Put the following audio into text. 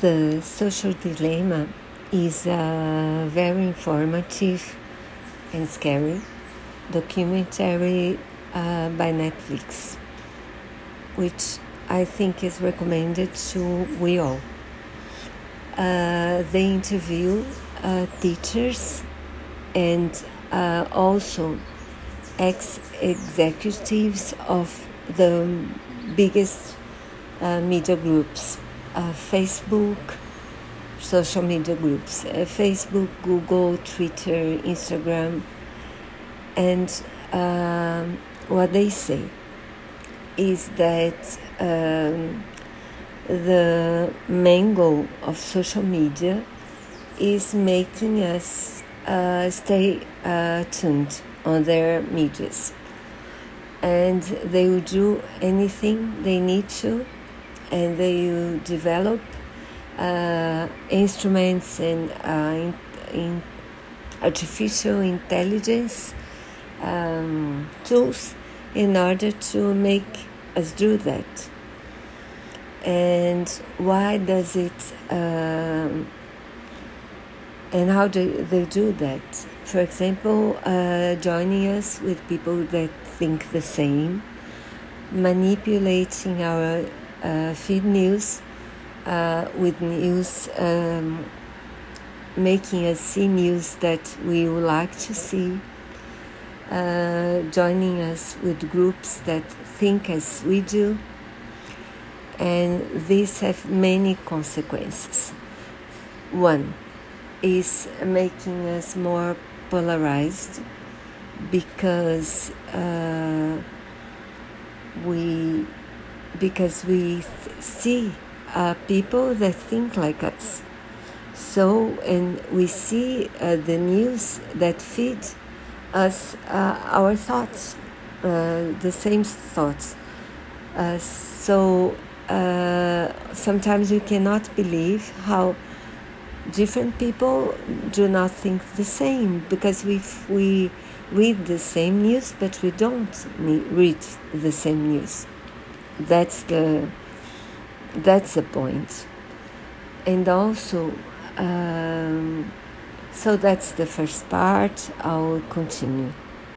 The Social Dilemma is a very informative and scary documentary uh, by Netflix, which I think is recommended to we all. Uh, they interview uh, teachers and uh, also ex executives of the biggest uh, media groups uh, Facebook, social media groups uh, Facebook, Google, Twitter, Instagram. And um, what they say is that um, the main goal of social media is making us uh, stay uh, tuned on their medias. And they will do anything they need to, and they develop uh, instruments and uh, in, in artificial intelligence um, tools in order to make us do that. And why does it, um, and how do they do that? For example, uh, joining us with people that think the same, manipulating our feed news uh, with news, um, making us see news that we would like to see, uh, joining us with groups that think as we do, and these have many consequences. One is making us more polarized because uh, we because we see uh, people that think like us. So, and we see uh, the news that feed us uh, our thoughts, uh, the same thoughts. Uh, so, uh, sometimes we cannot believe how different people do not think the same because we we read the same news but we don't read the same news that's the that's the point. And also um, so that's the first part. I'll continue